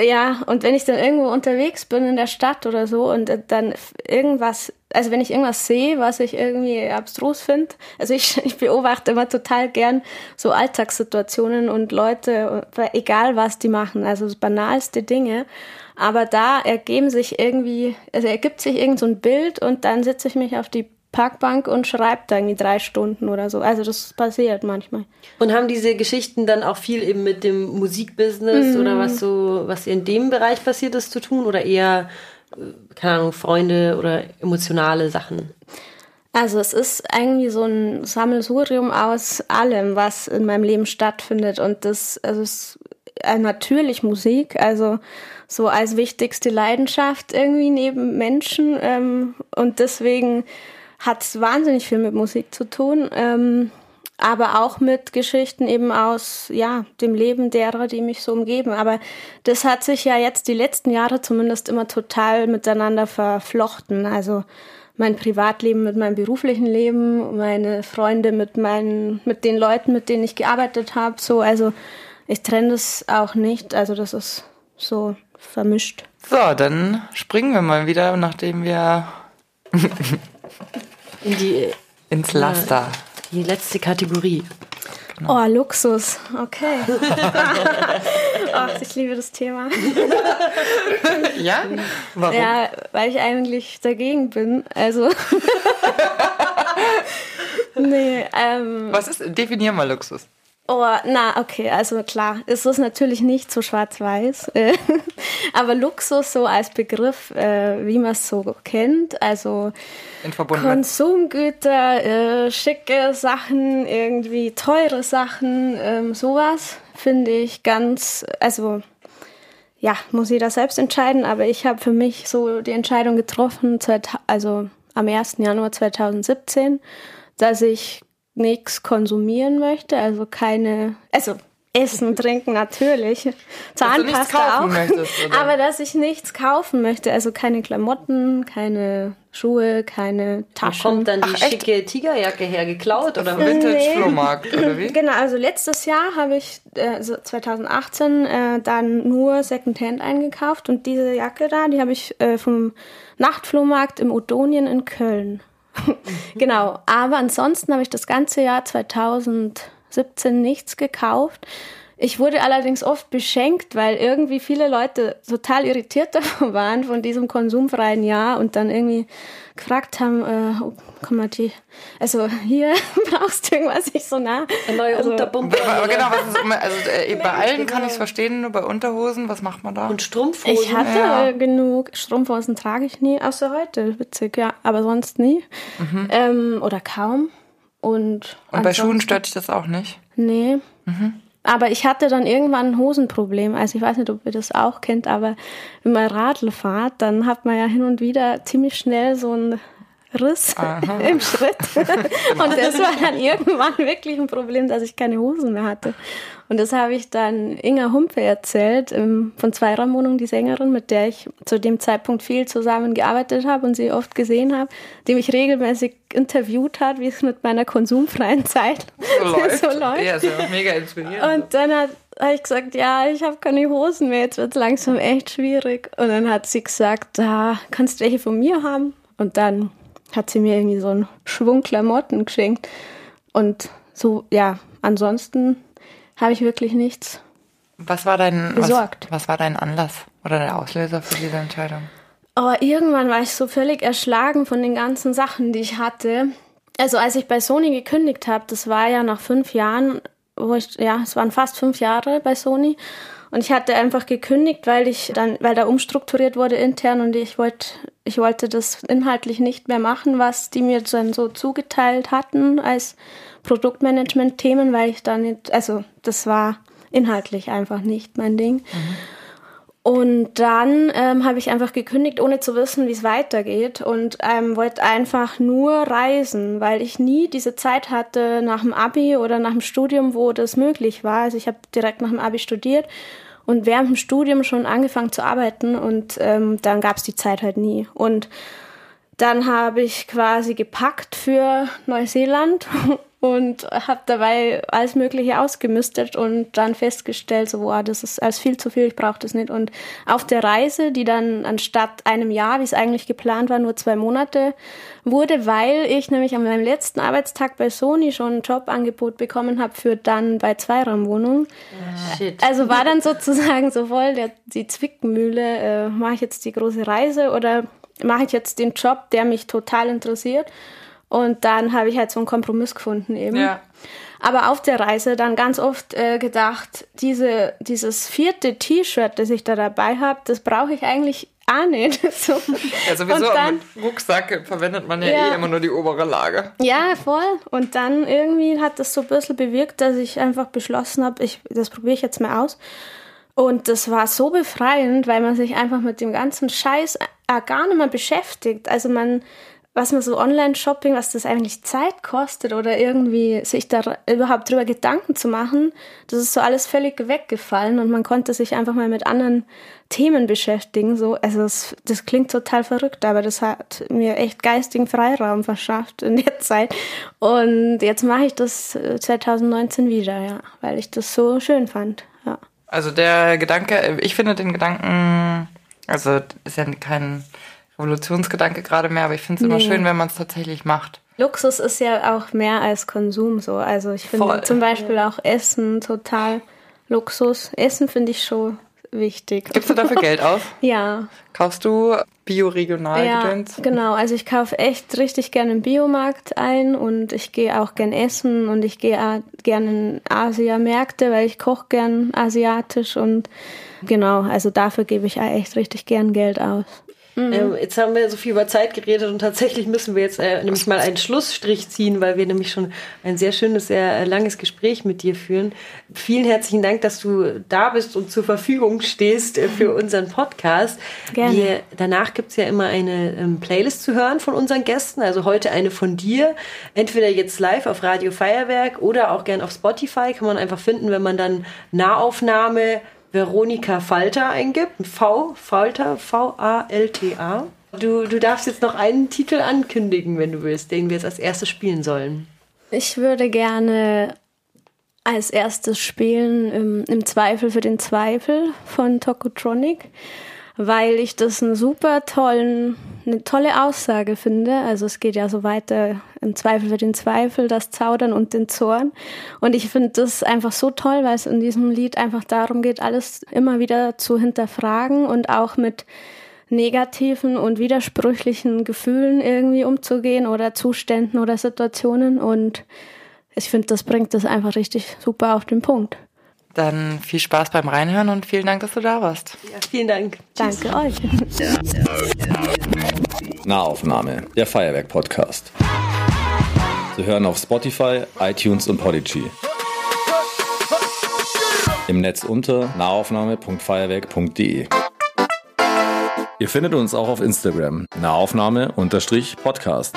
ja, und wenn ich dann irgendwo unterwegs bin in der Stadt oder so und dann irgendwas, also wenn ich irgendwas sehe, was ich irgendwie abstrus finde, also ich, ich beobachte immer total gern so Alltagssituationen und Leute, egal was die machen, also das banalste Dinge. Aber da ergeben sich irgendwie, also ergibt sich irgend so ein Bild und dann setze ich mich auf die Parkbank und schreibt da irgendwie drei Stunden oder so. Also das passiert manchmal. Und haben diese Geschichten dann auch viel eben mit dem Musikbusiness mhm. oder was so, was in dem Bereich passiert ist, zu tun oder eher, äh, keine Ahnung, Freunde oder emotionale Sachen? Also es ist irgendwie so ein Sammelsurium aus allem, was in meinem Leben stattfindet. Und das, also es ist äh, natürlich Musik, also so als wichtigste Leidenschaft irgendwie neben Menschen. Ähm, und deswegen hat wahnsinnig viel mit Musik zu tun, ähm, aber auch mit Geschichten eben aus ja dem Leben derer, die mich so umgeben. Aber das hat sich ja jetzt die letzten Jahre zumindest immer total miteinander verflochten. Also mein Privatleben mit meinem beruflichen Leben, meine Freunde mit meinen, mit den Leuten, mit denen ich gearbeitet habe. So, also ich trenne das auch nicht. Also das ist so vermischt. So, dann springen wir mal wieder, nachdem wir in die, ins Laster. Die letzte Kategorie. Genau. Oh, Luxus. Okay. Ach, ich liebe das Thema. ja? Warum? Ja, weil ich eigentlich dagegen bin. Also. nee, ähm. Was ist, definier mal Luxus. Oh, na, okay, also klar, es ist natürlich nicht so schwarz-weiß, äh, aber Luxus so als Begriff, äh, wie man es so kennt, also Konsumgüter, äh, schicke Sachen, irgendwie teure Sachen, ähm, sowas finde ich ganz, also ja, muss jeder selbst entscheiden, aber ich habe für mich so die Entscheidung getroffen, also am 1. Januar 2017, dass ich nichts konsumieren möchte, also keine, also Essen, trinken natürlich. Zahnpasta auch. Möchtest, aber dass ich nichts kaufen möchte. Also keine Klamotten, keine Schuhe, keine Taschen. Wo kommt dann die Ach, schicke Tigerjacke her? Geklaut oder Vintage-Flohmarkt oder wie? Genau, also letztes Jahr habe ich, also 2018, äh, dann nur Secondhand eingekauft und diese Jacke da, die habe ich äh, vom Nachtflohmarkt im Odonien in Köln. genau, aber ansonsten habe ich das ganze Jahr 2017 nichts gekauft. Ich wurde allerdings oft beschenkt, weil irgendwie viele Leute total irritiert davon waren, von diesem konsumfreien Jahr und dann irgendwie gefragt haben, äh, oh, komm mal, die, also hier brauchst du irgendwas nicht so nah. Eine neue also, Unterpumpe. Aber genau, was ist, also äh, bei allen kann ich es verstehen, nur bei Unterhosen, was macht man da? Und Strumpfhosen. Ich hatte ja. genug, Strumpfhosen trage ich nie, außer heute, witzig, ja, aber sonst nie. Mhm. Ähm, oder kaum. Und, und bei Schuhen stört dich das auch nicht? Nee. Mhm. Aber ich hatte dann irgendwann ein Hosenproblem. Also ich weiß nicht, ob ihr das auch kennt, aber wenn man Radl fahrt, dann hat man ja hin und wieder ziemlich schnell so ein Riss Aha. im Schritt. und das war dann irgendwann wirklich ein Problem, dass ich keine Hosen mehr hatte. Und das habe ich dann Inga Humpe erzählt, ähm, von Zweiraumwohnung, die Sängerin, mit der ich zu dem Zeitpunkt viel zusammengearbeitet habe und sie oft gesehen habe, die mich regelmäßig interviewt hat, wie es mit meiner konsumfreien Zeit so läuft. so läuft. Ja, ist ja mega inspirierend. Und dann hat habe ich gesagt, ja, ich habe keine Hosen mehr, jetzt wird es langsam echt schwierig. Und dann hat sie gesagt, ah, kannst du welche von mir haben? Und dann hat sie mir irgendwie so einen Schwung Klamotten geschenkt. Und so, ja, ansonsten habe ich wirklich nichts was war dein, besorgt. Was, was war dein Anlass oder der Auslöser für diese Entscheidung? Aber oh, irgendwann war ich so völlig erschlagen von den ganzen Sachen, die ich hatte. Also als ich bei Sony gekündigt habe, das war ja nach fünf Jahren, wo ich, ja, es waren fast fünf Jahre bei Sony. Und ich hatte einfach gekündigt, weil ich dann, weil da umstrukturiert wurde intern und ich wollte, ich wollte das inhaltlich nicht mehr machen, was die mir dann so zugeteilt hatten als Produktmanagement-Themen, weil ich da nicht, also das war inhaltlich einfach nicht mein Ding. Mhm. Und dann ähm, habe ich einfach gekündigt, ohne zu wissen, wie es weitergeht und ähm, wollte einfach nur reisen, weil ich nie diese Zeit hatte nach dem Abi oder nach dem Studium, wo das möglich war. Also ich habe direkt nach dem Abi studiert und während dem Studium schon angefangen zu arbeiten und ähm, dann gab es die Zeit halt nie. Und dann habe ich quasi gepackt für Neuseeland und habe dabei alles Mögliche ausgemistet und dann festgestellt, so, wow, das ist alles viel zu viel, ich brauche das nicht. Und auf der Reise, die dann anstatt einem Jahr, wie es eigentlich geplant war, nur zwei Monate wurde, weil ich nämlich an meinem letzten Arbeitstag bei Sony schon ein Jobangebot bekommen habe für dann bei Zweiraumwohnungen. Shit. Also war dann sozusagen so voll der, die Zwickmühle, äh, mache ich jetzt die große Reise oder mache ich jetzt den Job, der mich total interessiert. Und dann habe ich halt so einen Kompromiss gefunden eben. Ja. Aber auf der Reise dann ganz oft äh, gedacht, diese, dieses vierte T-Shirt, das ich da dabei habe, das brauche ich eigentlich auch nicht. so. Ja, sowieso dann, mit Rucksack verwendet man ja, ja, eh immer nur die obere Lage. Ja, voll. Und dann irgendwie hat das so ein bisschen bewirkt, dass ich einfach beschlossen habe, ich, das probiere ich jetzt mal aus. Und das war so befreiend, weil man sich einfach mit dem ganzen Scheiß äh, gar nicht mehr beschäftigt. Also man was man so Online-Shopping, was das eigentlich Zeit kostet oder irgendwie sich da überhaupt drüber Gedanken zu machen, das ist so alles völlig weggefallen und man konnte sich einfach mal mit anderen Themen beschäftigen. So, also das, das klingt total verrückt, aber das hat mir echt geistigen Freiraum verschafft in der Zeit. Und jetzt mache ich das 2019 äh, wieder, ja, weil ich das so schön fand. Ja. Also der Gedanke, ich finde den Gedanken, also ist ja kein Revolutionsgedanke gerade mehr, aber ich finde es immer schön, wenn man es tatsächlich macht. Luxus ist ja auch mehr als Konsum so. Also ich finde Voll. zum Beispiel auch Essen total Luxus. Essen finde ich schon wichtig. Gibst du dafür Geld aus? ja. Kaufst du bioregional ja, Gedöns? Genau, also ich kaufe echt richtig gerne im Biomarkt ein und ich gehe auch gern essen und ich gehe gerne in Asiamärkte, weil ich koche gern asiatisch und genau, also dafür gebe ich echt richtig gern Geld aus. Mhm. Ähm, jetzt haben wir so viel über Zeit geredet und tatsächlich müssen wir jetzt äh, nämlich mal einen Schlussstrich ziehen, weil wir nämlich schon ein sehr schönes, sehr äh, langes Gespräch mit dir führen. Vielen herzlichen Dank, dass du da bist und zur Verfügung stehst äh, für unseren Podcast. Gerne. Wir, danach gibt's ja immer eine ähm, Playlist zu hören von unseren Gästen. Also heute eine von dir. Entweder jetzt live auf Radio Feuerwerk oder auch gern auf Spotify. Kann man einfach finden, wenn man dann Nahaufnahme Veronika Falter eingibt. V, Falter, V-A-L-T-A. Du, du darfst jetzt noch einen Titel ankündigen, wenn du willst, den wir jetzt als erstes spielen sollen. Ich würde gerne als erstes spielen im, im Zweifel für den Zweifel von Tokotronic weil ich das einen super tollen, eine tolle Aussage finde. Also es geht ja so weiter im Zweifel für den Zweifel, das Zaudern und den Zorn. Und ich finde das einfach so toll, weil es in diesem Lied einfach darum geht, alles immer wieder zu hinterfragen und auch mit negativen und widersprüchlichen Gefühlen irgendwie umzugehen oder Zuständen oder Situationen. Und ich finde, das bringt das einfach richtig super auf den Punkt. Dann viel Spaß beim Reinhören und vielen Dank, dass du da warst. Ja, vielen Dank. Danke euch. Nahaufnahme, der Feuerwerk-Podcast. Zu hören auf Spotify, iTunes und Podigy. Im Netz unter nahaufnahme.feuerwerk.de. Ihr findet uns auch auf Instagram, nahaufnahme-podcast.